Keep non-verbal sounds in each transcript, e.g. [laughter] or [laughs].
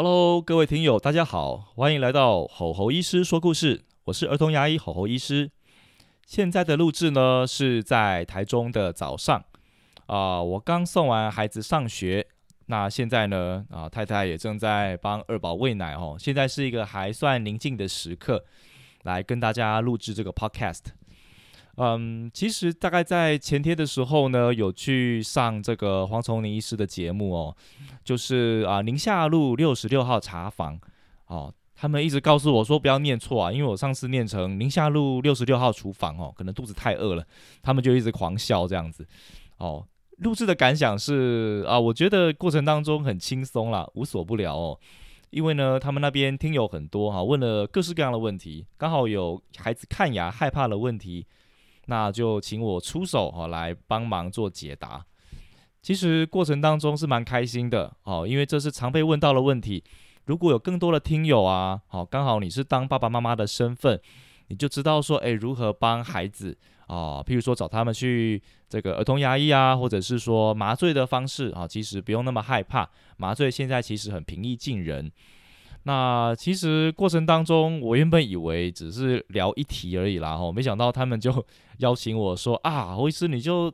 Hello，各位听友，大家好，欢迎来到吼吼医师说故事。我是儿童牙医吼吼医师。现在的录制呢是在台中的早上啊，我刚送完孩子上学。那现在呢啊，太太也正在帮二宝喂奶哦。现在是一个还算宁静的时刻，来跟大家录制这个 Podcast。嗯，其实大概在前天的时候呢，有去上这个黄崇林医师的节目哦，就是啊宁夏路六十六号茶房哦，他们一直告诉我说不要念错啊，因为我上次念成宁夏路六十六号厨房哦，可能肚子太饿了，他们就一直狂笑这样子哦。录制的感想是啊，我觉得过程当中很轻松啦，无所不聊哦，因为呢，他们那边听友很多哈，问了各式各样的问题，刚好有孩子看牙害怕的问题。那就请我出手哈，来帮忙做解答。其实过程当中是蛮开心的哦，因为这是常被问到的问题。如果有更多的听友啊，好，刚好你是当爸爸妈妈的身份，你就知道说，诶，如何帮孩子啊？譬如说找他们去这个儿童牙医啊，或者是说麻醉的方式啊，其实不用那么害怕。麻醉现在其实很平易近人。那其实过程当中，我原本以为只是聊一题而已啦，吼，没想到他们就 [laughs] 邀请我说啊，侯医师你就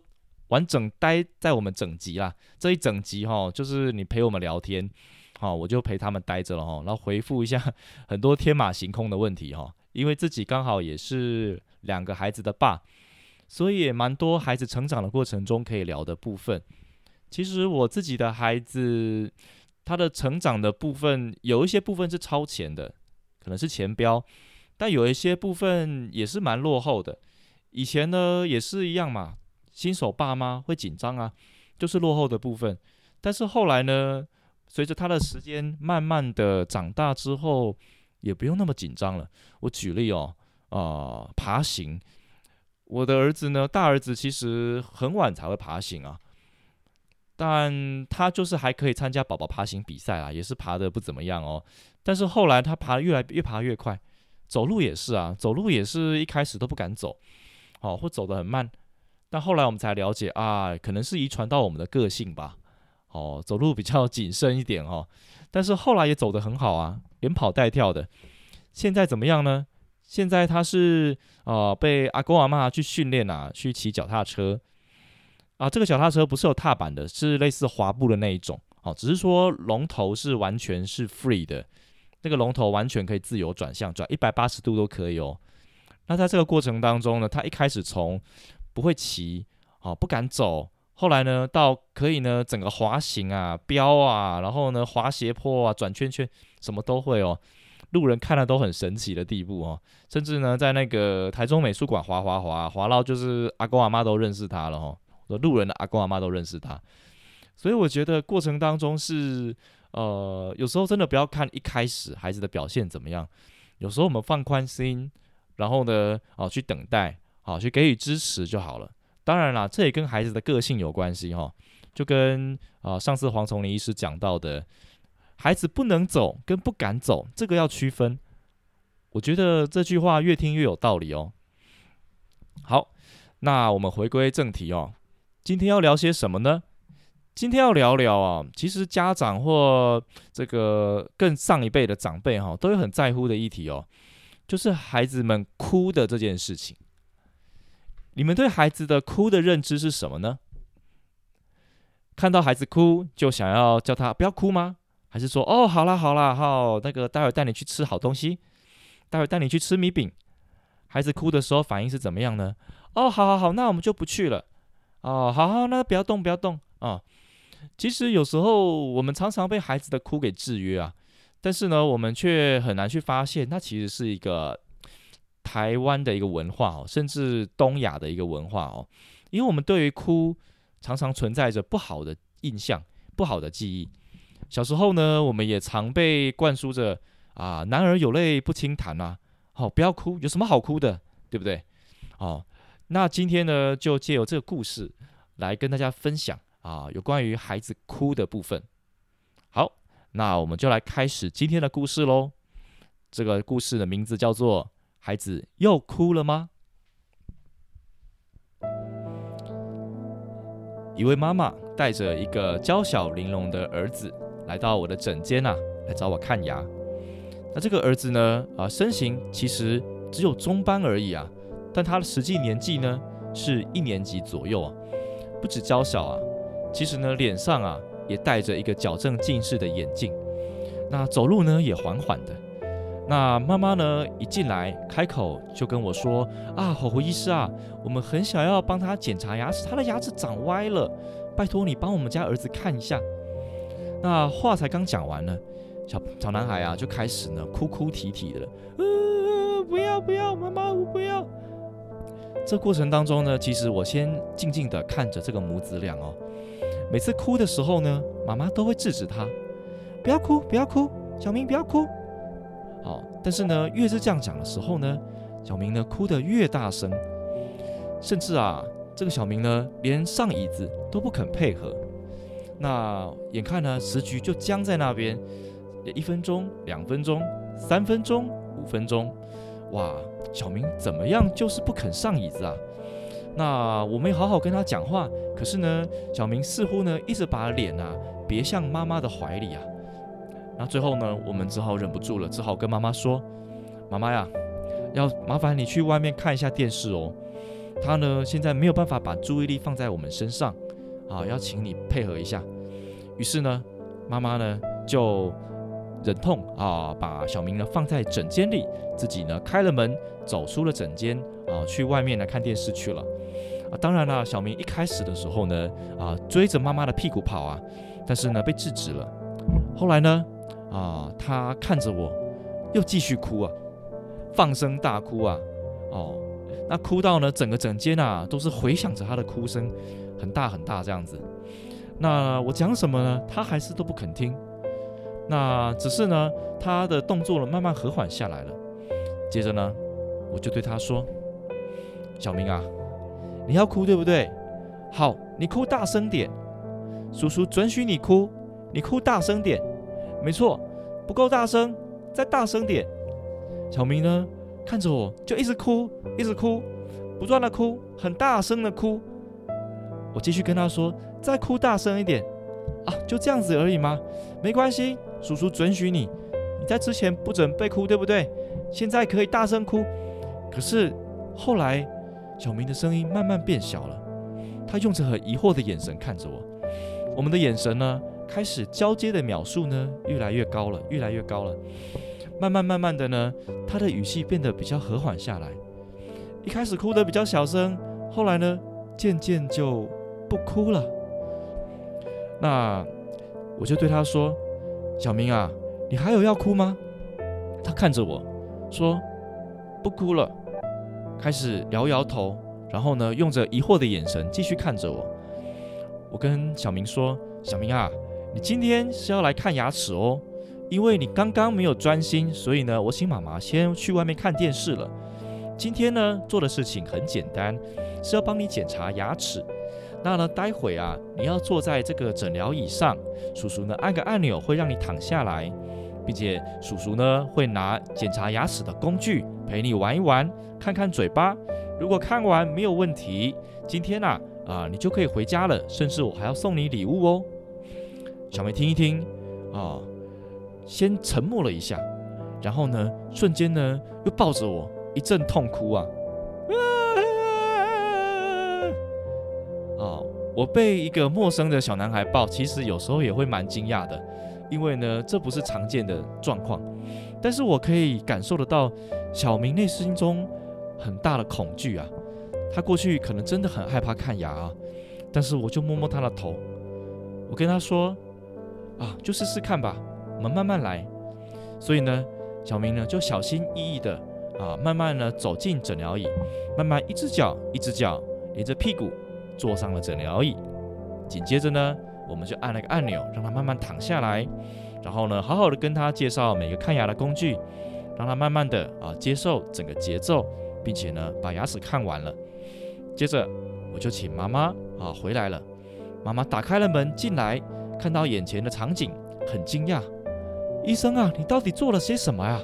完整待在我们整集啦，这一整集哈，就是你陪我们聊天，好，我就陪他们待着了哈，然后回复一下 [laughs] 很多天马行空的问题哈，因为自己刚好也是两个孩子的爸，所以也蛮多孩子成长的过程中可以聊的部分。其实我自己的孩子。他的成长的部分有一些部分是超前的，可能是前标，但有一些部分也是蛮落后的。以前呢也是一样嘛，新手爸妈会紧张啊，就是落后的部分。但是后来呢，随着他的时间慢慢的长大之后，也不用那么紧张了。我举例哦，啊，爬行，我的儿子呢，大儿子其实很晚才会爬行啊。但他就是还可以参加宝宝爬行比赛啊，也是爬的不怎么样哦。但是后来他爬越来越爬越快，走路也是啊，走路也是一开始都不敢走，哦，或走得很慢。但后来我们才了解啊，可能是遗传到我们的个性吧，哦，走路比较 [laughs] 谨慎一点哦。但是后来也走得很好啊，连跑带跳的。现在怎么样呢？现在他是啊，被阿公阿妈去训练啊，去骑脚踏车。啊，这个脚踏车不是有踏板的，是类似滑步的那一种。哦，只是说龙头是完全是 free 的，那个龙头完全可以自由转向，转一百八十度都可以哦。那在这个过程当中呢，他一开始从不会骑，哦，不敢走，后来呢，到可以呢，整个滑行啊，飙啊，然后呢，滑斜坡啊，转圈圈，什么都会哦。路人看了都很神奇的地步哦，甚至呢，在那个台中美术馆滑滑滑，滑到就是阿公阿妈都认识他了哦。路人的阿公阿妈都认识他，所以我觉得过程当中是，呃，有时候真的不要看一开始孩子的表现怎么样，有时候我们放宽心，然后呢，哦，去等待，好，去给予支持就好了。当然啦，这也跟孩子的个性有关系哈，就跟啊上次黄崇林医师讲到的，孩子不能走跟不敢走，这个要区分。我觉得这句话越听越有道理哦。好，那我们回归正题哦。今天要聊些什么呢？今天要聊聊啊，其实家长或这个更上一辈的长辈哈，都有很在乎的议题哦，就是孩子们哭的这件事情。你们对孩子的哭的认知是什么呢？看到孩子哭就想要叫他不要哭吗？还是说哦，好啦好啦，好，那个待会带你去吃好东西，待会带你去吃米饼。孩子哭的时候反应是怎么样呢？哦，好好好，那我们就不去了。哦，好好，那不要动，不要动啊！其实有时候我们常常被孩子的哭给制约啊，但是呢，我们却很难去发现，它其实是一个台湾的一个文化哦，甚至东亚的一个文化哦。因为我们对于哭常常存在着不好的印象、不好的记忆。小时候呢，我们也常被灌输着啊，男儿有泪不轻弹呐，好，不要哭，有什么好哭的，对不对？哦，那今天呢，就借由这个故事来跟大家分享啊，有关于孩子哭的部分。好，那我们就来开始今天的故事喽。这个故事的名字叫做《孩子又哭了吗》。一位妈妈带着一个娇小玲珑的儿子来到我的诊间呐，来找我看牙。那这个儿子呢，啊，身形其实只有中班而已啊，但他的实际年纪呢，是一年级左右啊。不止娇小啊，其实呢，脸上啊也戴着一个矫正近视的眼镜。那走路呢也缓缓的。那妈妈呢一进来开口就跟我说：“啊，火狐医师啊，我们很想要帮他检查牙齿，他的牙齿长歪了，拜托你帮我们家儿子看一下。”那话才刚讲完呢，小小男孩啊就开始呢哭哭啼啼的了，呃，不要不要，妈妈我不要。这过程当中呢，其实我先静静的看着这个母子俩哦，每次哭的时候呢，妈妈都会制止他，不要哭不要哭，小明不要哭。好，但是呢，越是这样讲的时候呢，小明呢哭得越大声，甚至啊，这个小明呢连上椅子都不肯配合。那眼看呢时局就僵在那边，一分钟、两分钟、三分钟、五分钟，哇，小明怎么样就是不肯上椅子啊？那我们好好跟他讲话，可是呢，小明似乎呢一直把脸啊别向妈妈的怀里啊。那最后呢，我们只好忍不住了，只好跟妈妈说：“妈妈呀，要麻烦你去外面看一下电视哦。他呢，现在没有办法把注意力放在我们身上，啊，要请你配合一下。”于是呢，妈妈呢就忍痛啊，把小明呢放在枕间里，自己呢开了门，走出了枕间啊，去外面来看电视去了。啊，当然了，小明一开始的时候呢，啊，追着妈妈的屁股跑啊，但是呢被制止了。后来呢？啊，他看着我，又继续哭啊，放声大哭啊，哦，那哭到呢，整个整间啊都是回响着他的哭声，很大很大这样子。那我讲什么呢？他还是都不肯听。那只是呢，他的动作呢慢慢和缓下来了。接着呢，我就对他说：“小明啊，你要哭对不对？好，你哭大声点，叔叔准许你哭，你哭大声点。”没错，不够大声，再大声点。小明呢，看着我就一直哭，一直哭，不断的哭，很大声的哭。我继续跟他说，再哭大声一点。啊，就这样子而已吗？没关系，叔叔准许你。你在之前不准备哭，对不对？现在可以大声哭。可是后来，小明的声音慢慢变小了。他用着很疑惑的眼神看着我。我们的眼神呢？开始交接的秒数呢，越来越高了，越来越高了。慢慢慢慢的呢，他的语气变得比较和缓下来。一开始哭得比较小声，后来呢，渐渐就不哭了。那我就对他说：“小明啊，你还有要哭吗？”他看着我说：“不哭了。”开始摇摇头，然后呢，用着疑惑的眼神继续看着我。我跟小明说：“小明啊。”你今天是要来看牙齿哦，因为你刚刚没有专心，所以呢，我请妈妈先去外面看电视了。今天呢，做的事情很简单，是要帮你检查牙齿。那呢，待会啊，你要坐在这个诊疗椅上，叔叔呢按个按钮会让你躺下来，并且叔叔呢会拿检查牙齿的工具陪你玩一玩，看看嘴巴。如果看完没有问题，今天呐啊，你就可以回家了，甚至我还要送你礼物哦。小梅听一听，啊，先沉默了一下，然后呢，瞬间呢，又抱着我一阵痛哭啊！我被一个陌生的小男孩抱，其实有时候也会蛮惊讶的，因为呢，这不是常见的状况。但是我可以感受得到小明内心中很大的恐惧啊！他过去可能真的很害怕看牙啊，但是我就摸摸他的头，我跟他说。啊，就试试看吧，我们慢慢来。所以呢，小明呢就小心翼翼的啊，慢慢的走进诊疗椅，慢慢一只脚一只脚连着屁股坐上了诊疗椅。紧接着呢，我们就按了个按钮，让他慢慢躺下来，然后呢，好好的跟他介绍每个看牙的工具，让他慢慢的啊接受整个节奏，并且呢把牙齿看完了。接着我就请妈妈啊回来了，妈妈打开了门进来，看到眼前的场景，很惊讶。医生啊，你到底做了些什么呀？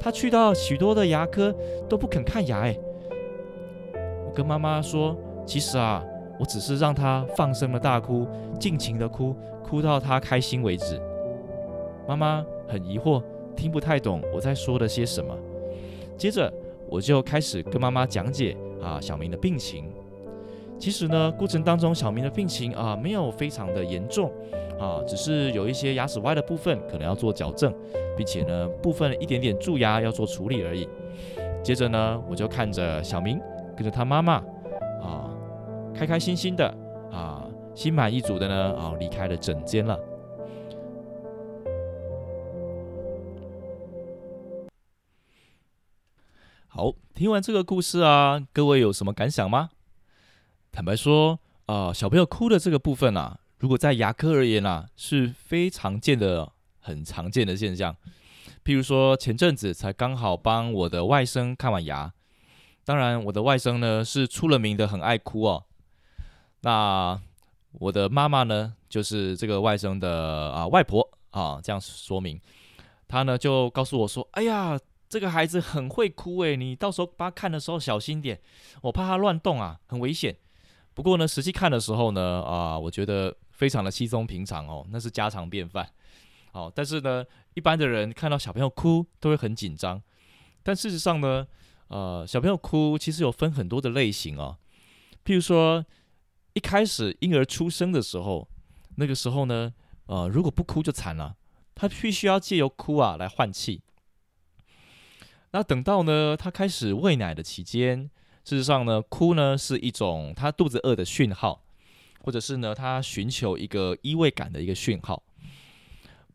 他去到许多的牙科都不肯看牙，哎。我跟妈妈说，其实啊。我只是让他放声的大哭，尽情的哭，哭到他开心为止。妈妈很疑惑，听不太懂我在说的些什么。接着我就开始跟妈妈讲解啊小明的病情。其实呢，过程当中小明的病情啊没有非常的严重啊，只是有一些牙齿歪的部分可能要做矫正，并且呢部分一点点蛀牙要做处理而已。接着呢，我就看着小明跟着他妈妈啊。开开心心的啊，心满意足的呢啊，离开了诊间了。好，听完这个故事啊，各位有什么感想吗？坦白说啊，小朋友哭的这个部分啊，如果在牙科而言啊，是非常见的、很常见的现象。譬如说，前阵子才刚好帮我的外甥看完牙，当然我的外甥呢是出了名的很爱哭哦。那我的妈妈呢，就是这个外甥的啊外婆啊，这样说明，她呢就告诉我说：“哎呀，这个孩子很会哭诶，你到时候帮他看的时候小心点，我怕他乱动啊，很危险。”不过呢，实际看的时候呢，啊，我觉得非常的稀松平常哦，那是家常便饭。好，但是呢，一般的人看到小朋友哭都会很紧张，但事实上呢，呃，小朋友哭其实有分很多的类型哦，譬如说。一开始婴儿出生的时候，那个时候呢，呃，如果不哭就惨了，他必须要借由哭啊来换气。那等到呢，他开始喂奶的期间，事实上呢，哭呢是一种他肚子饿的讯号，或者是呢他寻求一个依偎感的一个讯号。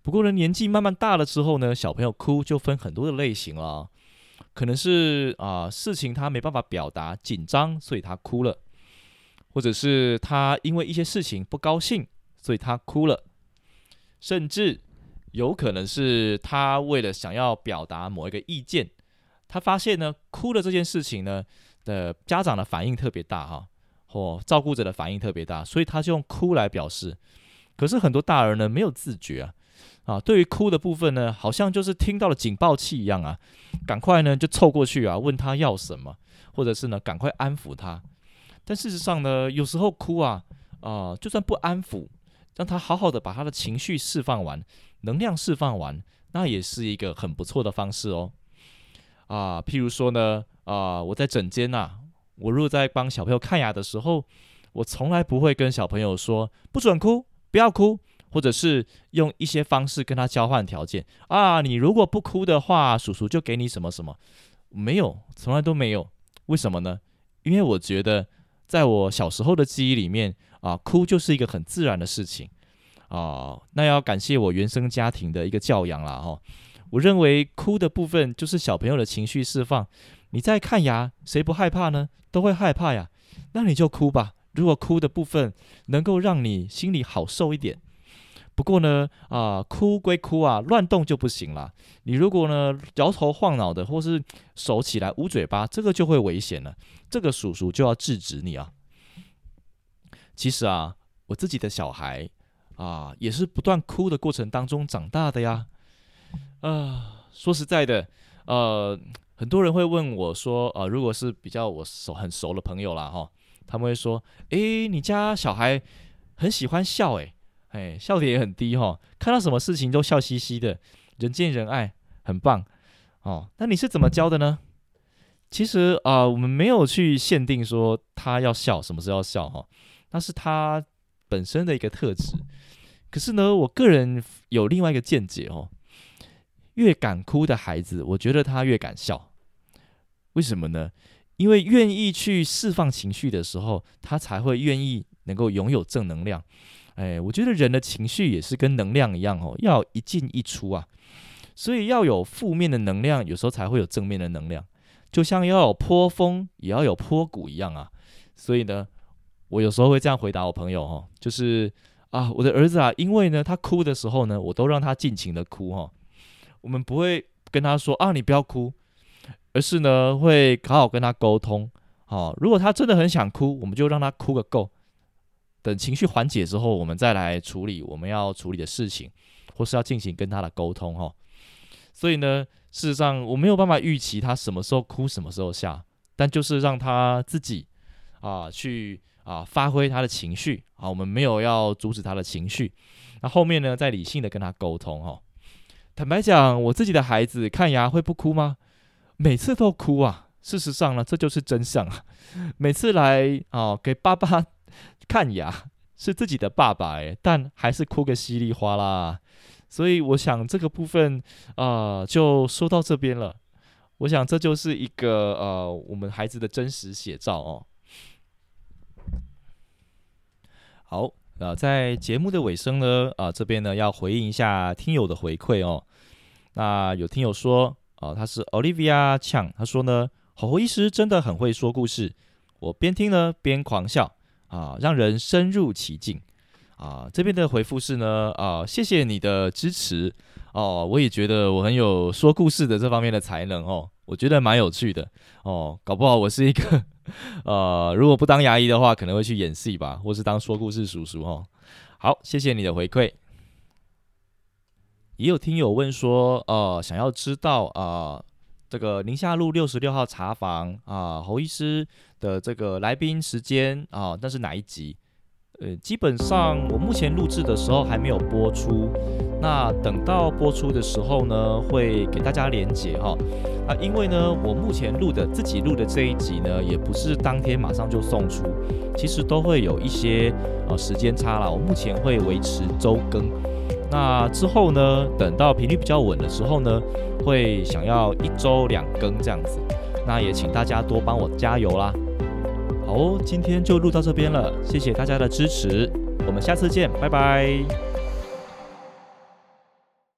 不过呢，年纪慢慢大了之后呢，小朋友哭就分很多的类型了，可能是啊事情他没办法表达，紧张，所以他哭了。或者是他因为一些事情不高兴，所以他哭了，甚至有可能是他为了想要表达某一个意见，他发现呢哭的这件事情呢的家长的反应特别大哈，或照顾者的反应特别大，所以他就用哭来表示。可是很多大人呢没有自觉啊，啊，对于哭的部分呢，好像就是听到了警报器一样啊，赶快呢就凑过去啊问他要什么，或者是呢赶快安抚他。但事实上呢，有时候哭啊，啊，就算不安抚，让他好好的把他的情绪释放完，能量释放完，那也是一个很不错的方式哦。啊，譬如说呢，啊，我在诊间呐，我如果在帮小朋友看牙的时候，我从来不会跟小朋友说不准哭，不要哭，或者是用一些方式跟他交换条件啊，你如果不哭的话，叔叔就给你什么什么，没有，从来都没有。为什么呢？因为我觉得。在我小时候的记忆里面啊，哭就是一个很自然的事情啊。那要感谢我原生家庭的一个教养啦哈。我认为哭的部分就是小朋友的情绪释放。你在看牙，谁不害怕呢？都会害怕呀。那你就哭吧。如果哭的部分能够让你心里好受一点。不过呢，啊，哭归哭啊，乱动就不行了。你如果呢摇头晃脑的，或是手起来捂嘴巴，这个就会危险了。这个叔叔就要制止你啊。其实啊，我自己的小孩啊，也是不断哭的过程当中长大的呀。啊，说实在的，呃，很多人会问我说，呃，如果是比较我熟很熟的朋友啦，哈，他们会说，诶，你家小孩很喜欢笑，诶。哎，笑点也很低哈，看到什么事情都笑嘻嘻的，人见人爱，很棒哦。那你是怎么教的呢？其实啊，我们没有去限定说他要笑，什么时候要笑哈，那是他本身的一个特质。可是呢，我个人有另外一个见解哦，越敢哭的孩子，我觉得他越敢笑。为什么呢？因为愿意去释放情绪的时候，他才会愿意能够拥有正能量。哎，我觉得人的情绪也是跟能量一样哦，要一进一出啊，所以要有负面的能量，有时候才会有正面的能量，就像要有坡峰，也要有坡谷一样啊。所以呢，我有时候会这样回答我朋友哦，就是啊，我的儿子啊，因为呢，他哭的时候呢，我都让他尽情的哭哈。我们不会跟他说啊，你不要哭，而是呢，会好好跟他沟通。好，如果他真的很想哭，我们就让他哭个够。等情绪缓解之后，我们再来处理我们要处理的事情，或是要进行跟他的沟通哈。所以呢，事实上我没有办法预期他什么时候哭，什么时候笑，但就是让他自己啊去啊发挥他的情绪啊。我们没有要阻止他的情绪，那后面呢，再理性的跟他沟通哈。坦白讲，我自己的孩子看牙会不哭吗？每次都哭啊！事实上呢，这就是真相啊。每次来啊给爸爸看牙，是自己的爸爸诶，但还是哭个稀里哗啦。所以我想这个部分啊，就说到这边了。我想这就是一个呃，我们孩子的真实写照哦。好。呃，在节目的尾声呢，啊，这边呢要回应一下听友的回馈哦。那有听友说，啊，他是 Olivia 抢他说呢，吼吼医师真的很会说故事，我边听呢边狂笑，啊，让人深入其境。啊，这边的回复是呢，啊，谢谢你的支持哦，我也觉得我很有说故事的这方面的才能哦，我觉得蛮有趣的哦，搞不好我是一个。[laughs] 呃，如果不当牙医的话，可能会去演戏吧，或是当说故事叔叔哦。好，谢谢你的回馈。也有听友问说，呃，想要知道啊，这个宁夏路六十六号茶房啊，侯医师的这个来宾时间啊，那是哪一集？呃，基本上我目前录制的时候还没有播出，那等到播出的时候呢，会给大家连接哈。啊，因为呢，我目前录的自己录的这一集呢，也不是当天马上就送出，其实都会有一些呃时间差了。我目前会维持周更，那之后呢，等到频率比较稳的时候呢，会想要一周两更这样子。那也请大家多帮我加油啦。好，今天就录到这边了，谢谢大家的支持，我们下次见，拜拜。